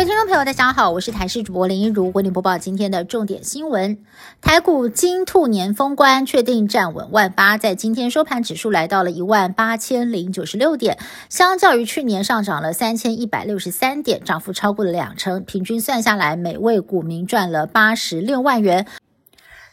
各位听众朋友，大家好，我是台视主播林一如，为您播报今天的重点新闻。台股金兔年封关，确定站稳万八，在今天收盘指数来到了一万八千零九十六点，相较于去年上涨了三千一百六十三点，涨幅超过了两成，平均算下来，每位股民赚了八十六万元。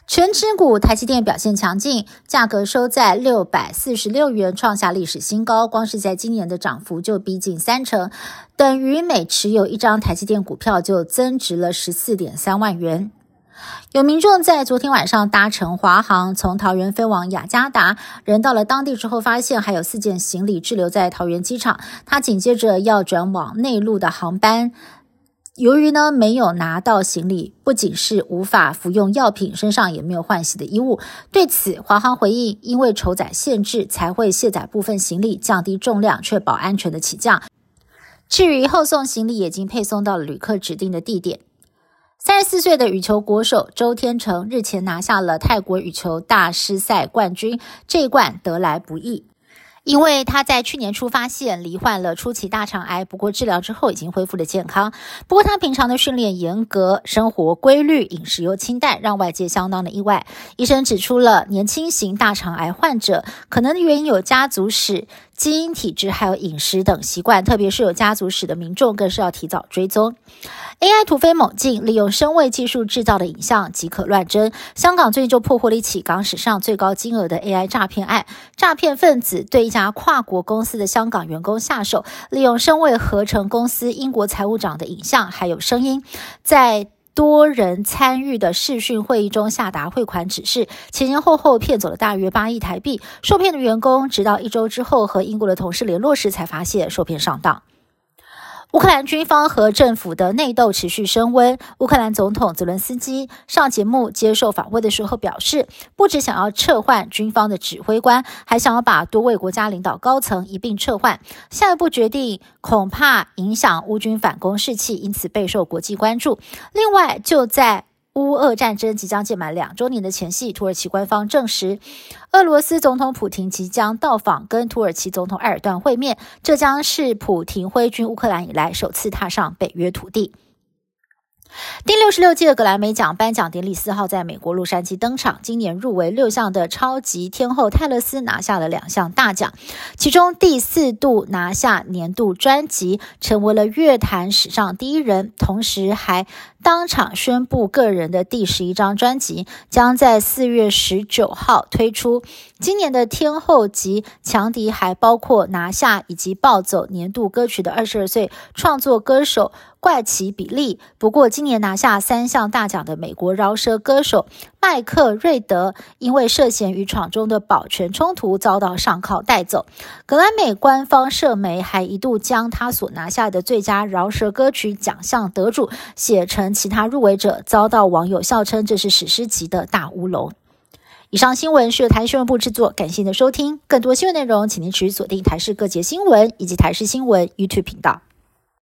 全指股台积电表现强劲，价格收在六百四十六元，创下历史新高。光是在今年的涨幅就逼近三成，等于每持有一张台积电股票就增值了十四点三万元。有民众在昨天晚上搭乘华航从桃园飞往雅加达，人到了当地之后，发现还有四件行李滞留在桃园机场，他紧接着要转往内陆的航班。由于呢没有拿到行李，不仅是无法服用药品，身上也没有换洗的衣物。对此，华航回应，因为筹载限制，才会卸载部分行李，降低重量，确保安全的起降。至于后送行李，已经配送到了旅客指定的地点。三十四岁的羽球国手周天成日前拿下了泰国羽球大师赛冠军，这一冠得来不易。因为他在去年初发现罹患了初期大肠癌，不过治疗之后已经恢复了健康。不过他平常的训练严格，生活规律，饮食又清淡，让外界相当的意外。医生指出了年轻型大肠癌患者可能的原因有家族史、基因体质，还有饮食等习惯，特别是有家族史的民众更是要提早追踪。AI 突飞猛进，利用声位技术制造的影像即可乱真。香港最近就破获了一起港史上最高金额的 AI 诈骗案，诈骗分子对一家跨国公司的香港员工下手，利用声位合成公司英国财务长的影像还有声音，在多人参与的视讯会议中下达汇款指示，前前后后骗走了大约八亿台币。受骗的员工直到一周之后和英国的同事联络时，才发现受骗上当。乌克兰军方和政府的内斗持续升温。乌克兰总统泽伦斯基上节目接受访问的时候表示，不只想要撤换军方的指挥官，还想要把多位国家领导高层一并撤换。下一步决定恐怕影响乌军反攻士气，因此备受国际关注。另外，就在乌俄战争即将届满两周年的前夕，土耳其官方证实，俄罗斯总统普京即将到访，跟土耳其总统埃尔段会面。这将是普廷挥军乌克兰以来首次踏上北约土地。第六十六届格莱美奖颁奖典礼四号在美国洛杉矶登场。今年入围六项的超级天后泰勒斯拿下了两项大奖，其中第四度拿下年度专辑，成为了乐坛史上第一人。同时还当场宣布个人的第十一张专辑将在四月十九号推出。今年的天后级强敌还包括拿下以及暴走年度歌曲的二十二岁创作歌手。怪奇比利。不过，今年拿下三项大奖的美国饶舌歌手麦克瑞德，因为涉嫌与场中的保全冲突，遭到上铐带走。格莱美官方社媒还一度将他所拿下的最佳饶舌歌曲奖项得主写成其他入围者，遭到网友笑称这是史诗级的大乌龙。以上新闻是由台新闻部制作，感谢您的收听。更多新闻内容，请您持续锁定台视各节新闻以及台视新闻 YouTube 频道。